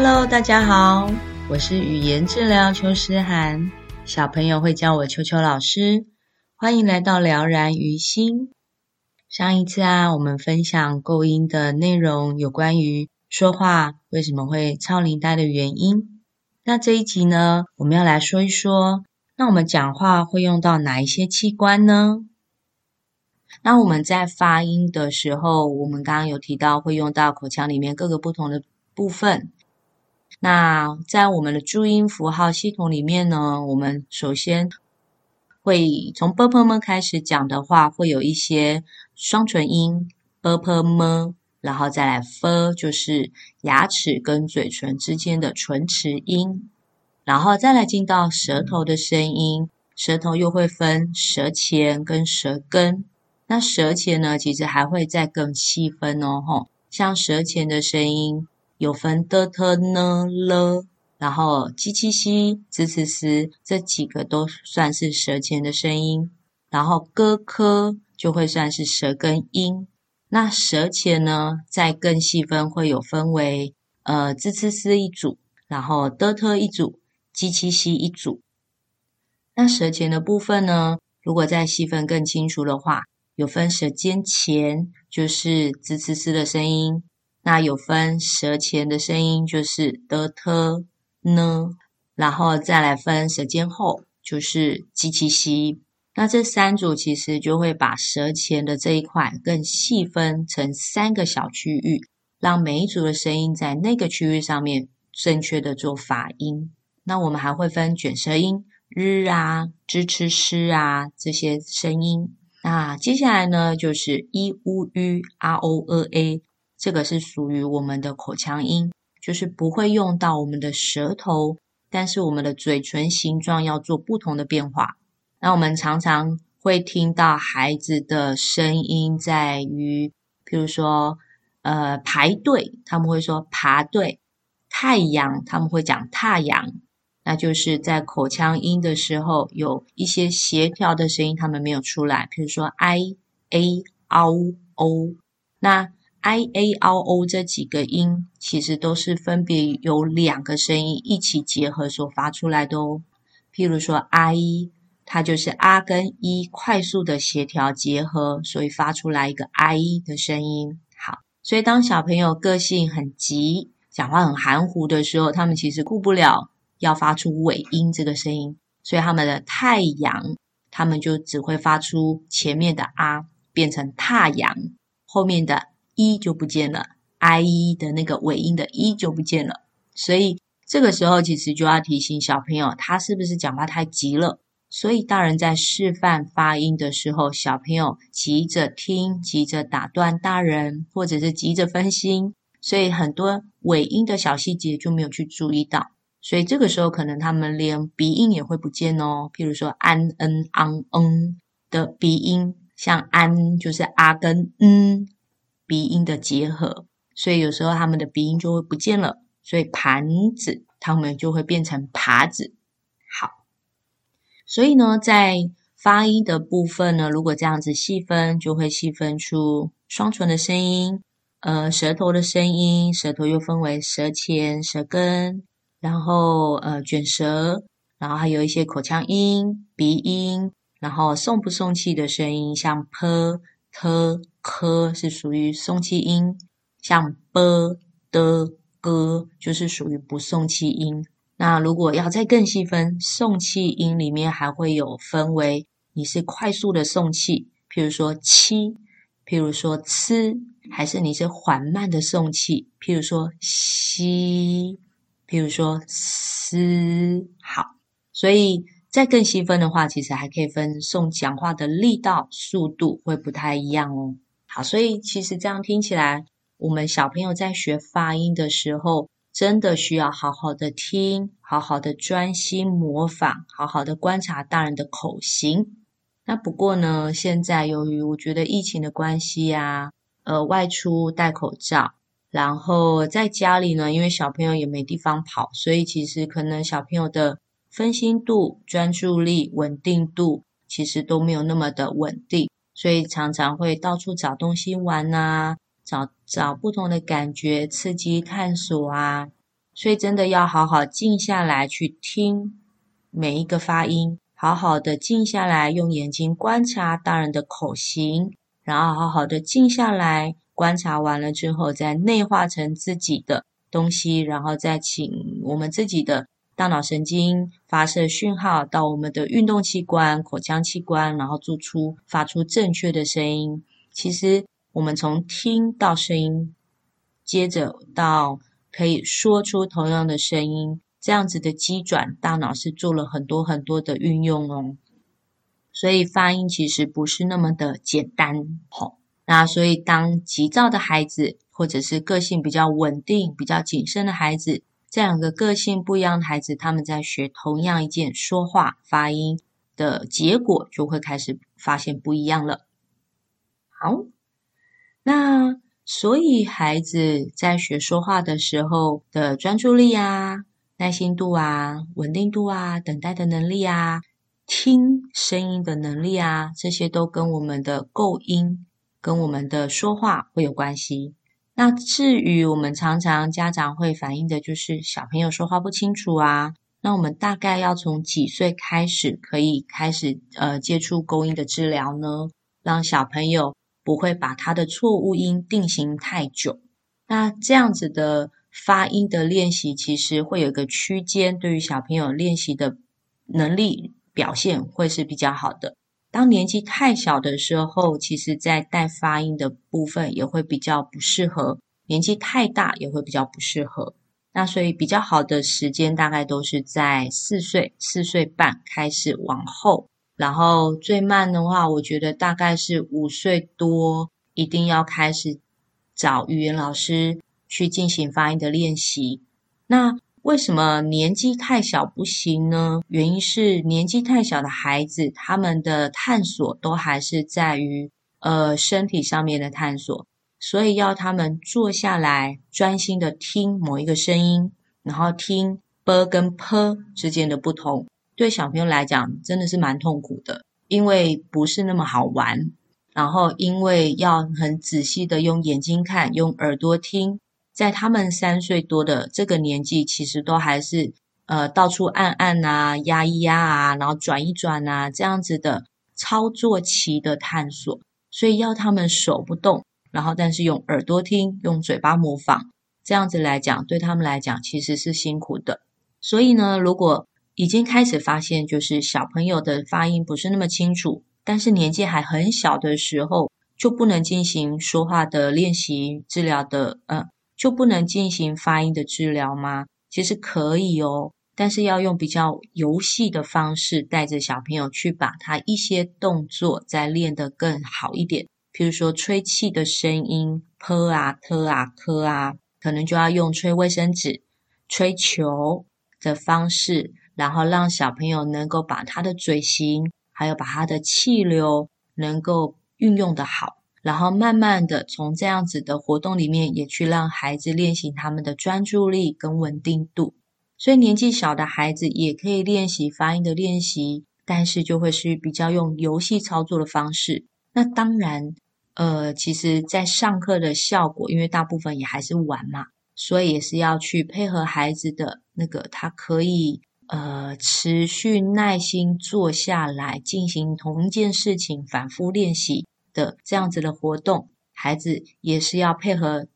Hello，大家好。我是语言治疗邱诗涵，小朋友会叫我邱邱老师。欢迎来到疗燃于心。上一次啊，我们分享构音的内容，有关于说话为什么会超龄呆的原因。那这一集呢，我们要来说一说，那我们讲话会用到哪一些器官呢？那我们在发音的时候，我们刚刚有提到会用到口腔里面各个不同的部分。那在我们的注音符号系统里面呢我们首先会从 bpm 开始讲的话会有一些双唇音 bpm 然后再来 f 就是牙齿跟嘴唇之间的唇齿音然后再来进到舌头的声音舌头又会分舌前跟舌根。那舌前呢其实还会再更细分哦吼像舌前的声音有分的、特、呢、了，然后 z、c、s 这几个都算是舌前的声音，然后 g、k 就会算是舌根音。那舌前呢，再更细分会有分为呃 z、c、s 一组，然后的、特一组，z、c、七一组。那舌前的部分呢，如果再细分更清楚的话，有分舌尖前，就是 z、c、s 的声音。那有分舌前的声音就是的特呢，然后再来分舌尖后，就是吉其西，那这三组其实就会把舌前的这一块更细分成三个小区域，让每一组的声音在那个区域上面正确的做法音，那我们还会分卷舌音，日啊，支持师啊，这些声音。那接下来呢，就是 I U U R O R A。这个是属于我们的口腔音，就是不会用到我们的舌头，但是我们的嘴唇形状要做不同的变化。那我们常常会听到孩子的声音在于，譬如说，呃，排队，他们会说爬队；太阳，他们会讲太阳。那就是在口腔音的时候，有一些协调的声音他们没有出来，譬如说 i、a、ao、o，那。I a r o 这几个音，其实都是分别有两个声音一起结合所发出来的哦。譬如说 i，它就是 a 跟 e 快速的协调结合，所以发出来一个 i 的声音。好，所以当小朋友个性很急，讲话很含糊的时候，他们其实顾不了要发出尾音这个声音，所以他们的太阳，他们就只会发出前面的 r，变成太阳，后面的。一就不见了，i 的那个尾音的一就不见了，所以这个时候其实就要提醒小朋友，他是不是讲话太急了？所以大人在示范发音的时候，小朋友急着听，急着打断大人，或者是急着分心，所以很多尾音的小细节就没有去注意到，所以这个时候可能他们连鼻音也会不见哦。譬如说安、恩、昂、嗯的鼻音，像安就是阿跟嗯。鼻音的结合，所以有时候他们的鼻音就会不见了，所以盘子他们就会变成耙子。好，所以呢，在发音的部分呢，如果这样子细分，就会细分出双唇的声音，呃，舌头的声音，舌头又分为舌前、舌根，然后呃卷舌，然后还有一些口腔音、鼻音，然后送不送气的声音，像 p、ㄊ。科是属于送气音，像 b 的 g 就是属于不送气音。那如果要再更细分，送气音里面还会有分为，你是快速的送气，譬如说七，譬如说呲，还是你是缓慢的送气，譬如说西，譬如说斯。好，所以。再更细分的话，其实还可以分送讲话的力道、速度会不太一样哦。好，所以其实这样听起来，我们小朋友在学发音的时候，真的需要好好的听，好好的专心模仿，好好的观察大人的口型。那不过呢，现在由于我觉得疫情的关系啊，呃，外出戴口罩，然后在家里呢，因为小朋友也没地方跑，所以其实可能小朋友的分心度、专注力、稳定度，其实都没有那么的稳定，所以常常会到处找东西玩啊，找找不同的感觉，刺激探索啊。所以真的要好好静下来去听每一个发音。好好的静下来，用眼睛观察大人的口型，然后好好的静下来，观察完了之后，再内化成自己的东西，然后再请我们自己的大脑神经发射讯号到我们的运动器官、口腔器官，然后做出发出正确的声音。其实我们从听到声音，接着到可以说出同样的声音。这样子的机转，大脑是做了很多很多的运用哦，所以发音其实不是那么的简单。哦，那所以当急躁的孩子，或者是个性比较稳定、比较谨慎的孩子，这两个个性不一样的孩子，他们在学同样一件说话发音的结果，就会开始发现不一样了。好，那所以孩子在学说话的时候的专注力啊。耐心度啊，稳定度啊，等待的能力啊，听声音的能力啊，这些都跟我们的构音、跟我们的说话会有关系。那至于我们常常家长会反映的，就是小朋友说话不清楚啊。那我们大概要从几岁开始可以开始呃接触构音的治疗呢？让小朋友不会把他的错误音定型太久。那这样子的。发音的练习其实会有一个区间，对于小朋友练习的能力表现会是比较好的。当年纪太小的时候，其实在带发音的部分也会比较不适合；年纪太大也会比较不适合。那所以比较好的时间大概都是在四岁、四岁半开始往后，然后最慢的话，我觉得大概是五岁多，一定要开始找语言老师。去进行发音的练习。那为什么年纪太小不行呢？原因是年纪太小的孩子，他们的探索都还是在于呃身体上面的探索，所以要他们坐下来专心的听某一个声音，然后听 b 跟 p 之间的不同。对小朋友来讲，真的是蛮痛苦的，因为不是那么好玩。然后因为要很仔细的用眼睛看，用耳朵听。在他们三岁多的这个年纪，其实都还是呃到处按按啊、压一压啊，然后转一转啊这样子的操作期的探索，所以要他们手不动，然后但是用耳朵听、用嘴巴模仿，这样子来讲，对他们来讲其实是辛苦的。所以呢，如果已经开始发现，就是小朋友的发音不是那么清楚，但是年纪还很小的时候，就不能进行说话的练习治疗的，呃。就不能进行发音的治疗吗？其实可以哦，但是要用比较游戏的方式，带着小朋友去把他一些动作再练得更好一点。譬如说吹气的声音，p 啊、t 啊、k 啊，可能就要用吹卫生纸、吹球的方式，然后让小朋友能够把他的嘴型，还有把他的气流能够运用的好。然后慢慢的从这样子的活动里面，也去让孩子练习他们的专注力跟稳定度。所以年纪小的孩子也可以练习发音的练习，但是就会是比较用游戏操作的方式。那当然，呃，其实在上课的效果，因为大部分也还是玩嘛，所以也是要去配合孩子的那个，他可以呃持续耐心坐下来进行同一件事情，反复练习。的这样子的活动，孩子也是要配合，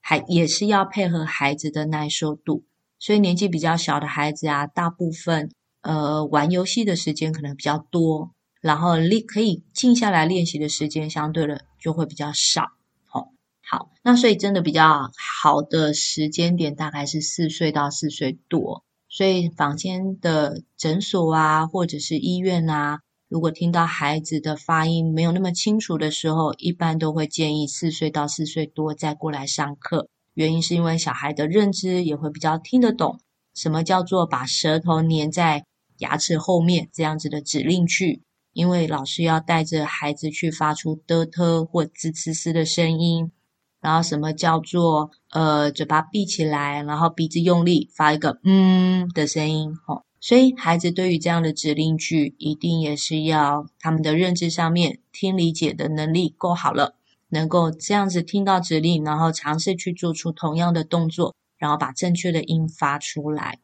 还也是要配合孩子的耐受度。所以年纪比较小的孩子啊，大部分呃玩游戏的时间可能比较多，然后练可以静下来练习的时间相对的就会比较少。好，好，那所以真的比较好的时间点大概是四岁到四岁多。所以坊间的诊所啊，或者是医院啊。如果听到孩子的发音没有那么清楚的时候，一般都会建议四岁到四岁多再过来上课。原因是因为小孩的认知也会比较听得懂，什么叫做把舌头粘在牙齿后面这样子的指令去。因为老师要带着孩子去发出的、特或滋、呲、嘶的声音，然后什么叫做呃嘴巴闭起来，然后鼻子用力发一个嗯的声音，吼。所以孩子对于这样的指令句，一定也是要他们的认知上面听理解的能力够好了，能够这样子听到指令，然后尝试去做出同样的动作，然后把正确的音发出来。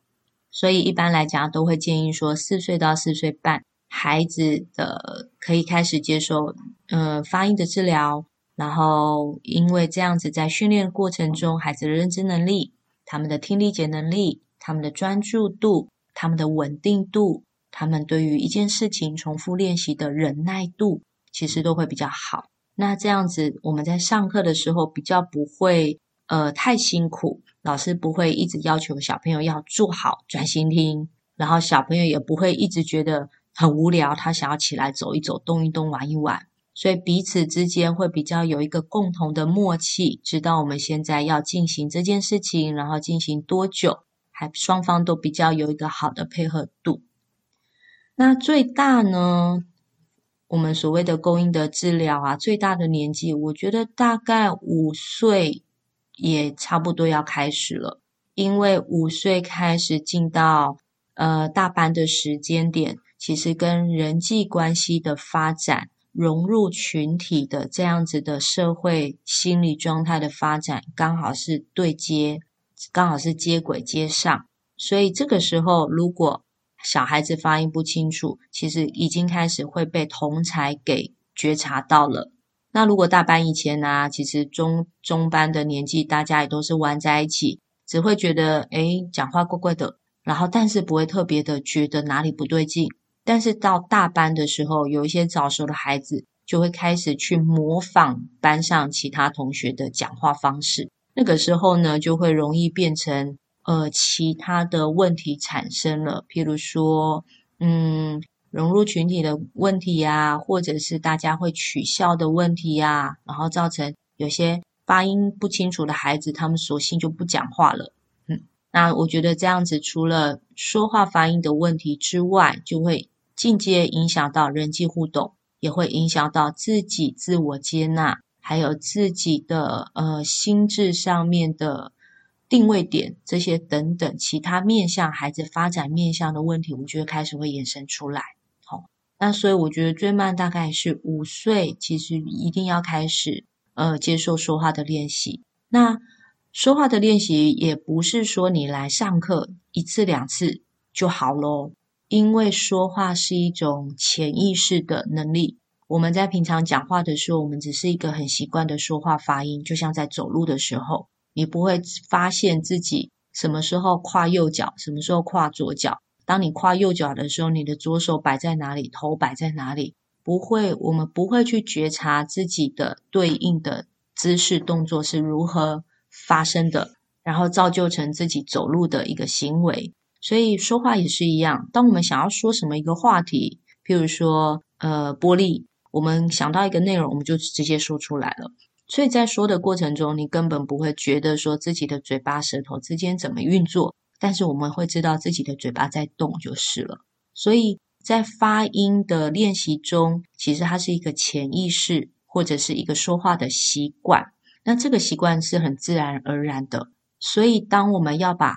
所以一般来讲，都会建议说四岁到四岁半。孩子的可以开始接受呃发音的治疗，然后因为这样子在训练过程中，孩子的认知能力、他们的听力解能力、他们的专注度、他们的稳定度、他们对于一件事情重复练习的忍耐度，其实都会比较好。那这样子我们在上课的时候比较不会呃太辛苦，老师不会一直要求小朋友要做好专心听，然后小朋友也不会一直觉得。很无聊，他想要起来走一走、动一动、玩一玩，所以彼此之间会比较有一个共同的默契，知道我们现在要进行这件事情，然后进行多久，还双方都比较有一个好的配合度。那最大呢，我们所谓的供应的治疗啊，最大的年纪，我觉得大概五岁也差不多要开始了，因为五岁开始进到呃大班的时间点。其实跟人际关系的发展、融入群体的这样子的社会心理状态的发展，刚好是对接，刚好是接轨接上。所以这个时候，如果小孩子发音不清楚，其实已经开始会被同侪给觉察到了。那如果大班以前呢、其实中中班的年纪，大家也都是玩在一起，只会觉得诶讲话怪怪的，然后但是不会特别的觉得哪里不对劲。但是到大班的时候，有一些早熟的孩子就会开始去模仿班上其他同学的讲话方式。那个时候呢，就会容易变成呃其他的问题产生了，譬如说，嗯，融入群体的问题呀，或者是大家会取笑的问题呀，然后造成有些发音不清楚的孩子，他们索性就不讲话了。嗯，那我觉得这样子，除了说话发音的问题之外，就会。间接影响到人际互动，也会影响到自己自我接纳，还有自己的呃心智上面的定位点，这些等等其他面向孩子发展面向的问题，我觉得开始会衍生出来。好、哦，那所以我觉得最慢大概是五岁，其实一定要开始呃接受说话的练习。那说话的练习也不是说你来上课一次两次就好喽。因为说话是一种潜意识的能力，我们在平常讲话的时候，我们只是一个很习惯的说话发音，就像在走路的时候，你不会发现自己什么时候跨右脚，什么时候跨左脚。当你跨右脚的时候，你的左手摆在哪里，头摆在哪里？不会，我们不会去觉察自己的对应的姿势动作是如何发生的，然后造就成自己走路的一个行为。所以说话也是一样，当我们想要说什么一个话题，譬如说，呃，玻璃，我们想到一个内容，我们就直接说出来了。所以在说的过程中，你根本不会觉得说自己的嘴巴、舌头之间怎么运作，但是我们会知道自己的嘴巴在动就是了。所以在发音的练习中，其实它是一个潜意识或者是一个说话的习惯，那这个习惯是很自然而然的。所以当我们要把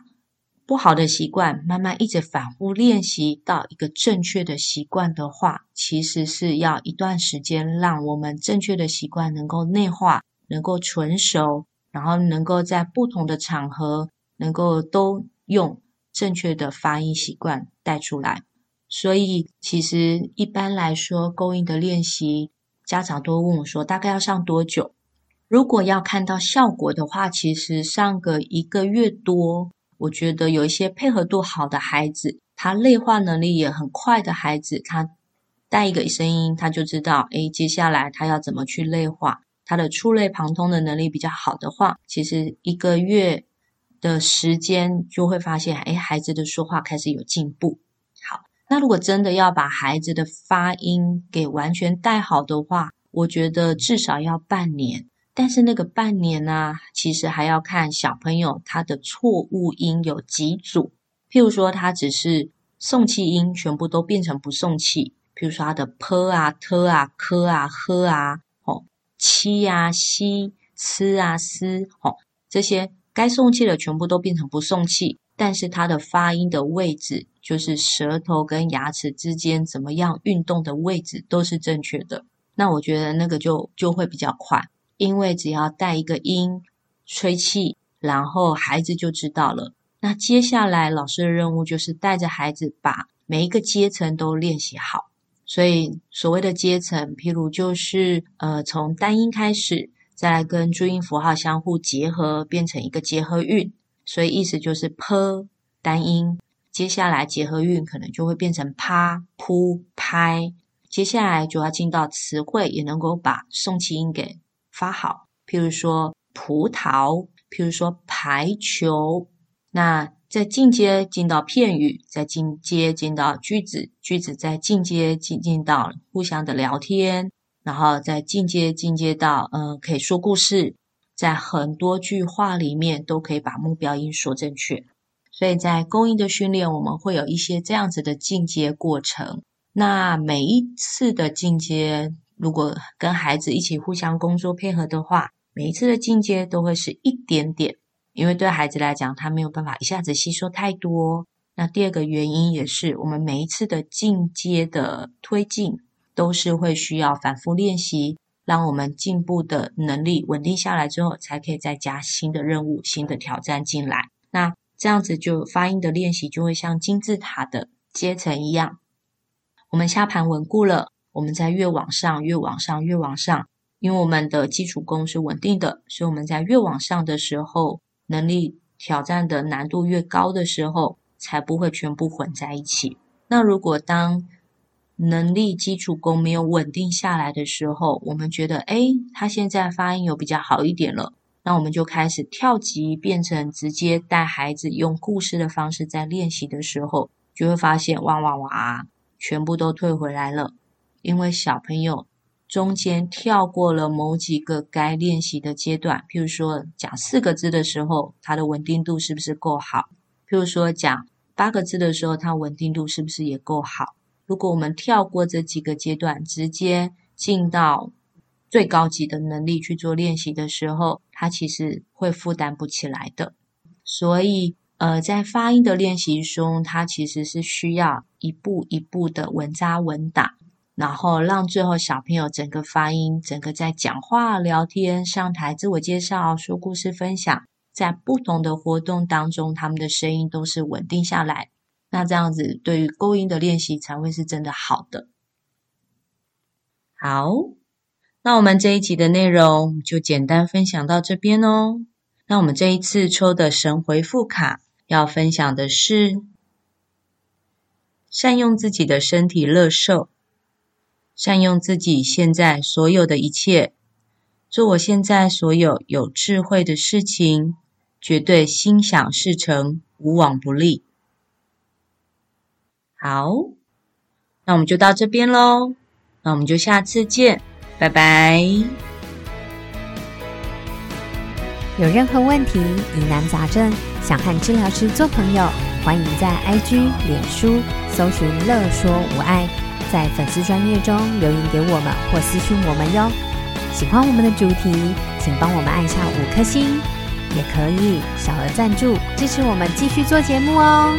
不好的习惯，慢慢一直反复练习到一个正确的习惯的话，其实是要一段时间，让我们正确的习惯能够内化，能够纯熟，然后能够在不同的场合，能够都用正确的发音习惯带出来。所以，其实一般来说，构音的练习，家长都问我说，大概要上多久？如果要看到效果的话，其实上个一个月多。我觉得有一些配合度好的孩子，他类化能力也很快的孩子，他带一个声音，他就知道，诶，接下来他要怎么去类化。他的触类旁通的能力比较好的话，其实一个月的时间就会发现，诶，孩子的说话开始有进步。好，那如果真的要把孩子的发音给完全带好的话，我觉得至少要半年。但是那个半年呢、其实还要看小朋友他的错误音有几组。譬如说，他只是送气音全部都变成不送气，譬如说他的 p 啊、t 啊、k 啊、h 啊、哦、七啊、西、吃啊、思，哦，这些该送气的全部都变成不送气。但是他的发音的位置，就是舌头跟牙齿之间怎么样运动的位置都是正确的。那我觉得那个就就会比较快，因为只要带一个音，吹气，然后孩子就知道了。那接下来老师的任务就是带着孩子把每一个阶层都练习好。所以所谓的阶层，譬如就是呃从单音开始，再来跟注音符号相互结合，变成一个结合韵。所以意思就是 “p” 单音，接下来结合韵可能就会变成趴、扑、拍。接下来就要进到词汇，也能够把送气音给发好。譬如说葡萄，譬如说排球。那再进阶进到片语，再进阶进到句子，句子再进阶进进到互相的聊天，然后再进阶进阶到嗯，可以说故事。在很多句话里面都可以把目标音说正确，所以在构音的训练，我们会有一些这样子的进阶过程。那每一次的进阶，如果跟孩子一起互相工作配合的话，每一次的进阶都会是一点点，因为对孩子来讲，他没有办法一下子吸收太多。那第二个原因也是，我们每一次的进阶的推进，都是会需要反复练习。让我们进步的能力稳定下来之后，才可以再加新的任务、新的挑战进来。那这样子就发音的练习就会像金字塔的阶层一样。我们下盘稳固了，我们在越往上、越往上、越往上，因为我们的基础功是稳定的，所以我们在越往上的时候，能力挑战的难度越高的时候，才不会全部混在一起。那如果当能力基础功没有稳定下来的时候，我们觉得，哎，他现在发音有比较好一点了，那我们就开始跳级，变成直接带孩子用故事的方式在练习的时候，就会发现，哇哇哇，全部都退回来了，因为小朋友中间跳过了某几个该练习的阶段，譬如说讲四个字的时候，它的稳定度是不是够好？譬如说讲八个字的时候，它稳定度是不是也够好？如果我们跳过这几个阶段，直接进到最高级的能力去做练习的时候，它其实会负担不起来的。所以，呃，在发音的练习中，它其实是需要一步一步的稳扎稳打，然后让最后小朋友整个发音，整个在讲话、聊天、上台、自我介绍、说故事、分享，在不同的活动当中，他们的声音都是稳定下来。那这样子，对于构音的练习才会是真的好的。好，那我们这一集的内容就简单分享到这边哦。那我们这一次抽的神回复卡要分享的是：善用自己的身体乐受，善用自己现在所有的一切，做我现在所有有智慧的事情，绝对心想事成，无往不利。好，那我们就到这边喽。那我们就下次见，拜拜。有任何问题、疑难杂症，想和治疗师做朋友，欢迎在 IG、脸书搜寻“乐说无碍”，在粉丝专页中留言给我们或私讯我们哟。喜欢我们的主题，请帮我们按下五颗星，也可以小额赞助支持我们继续做节目哦。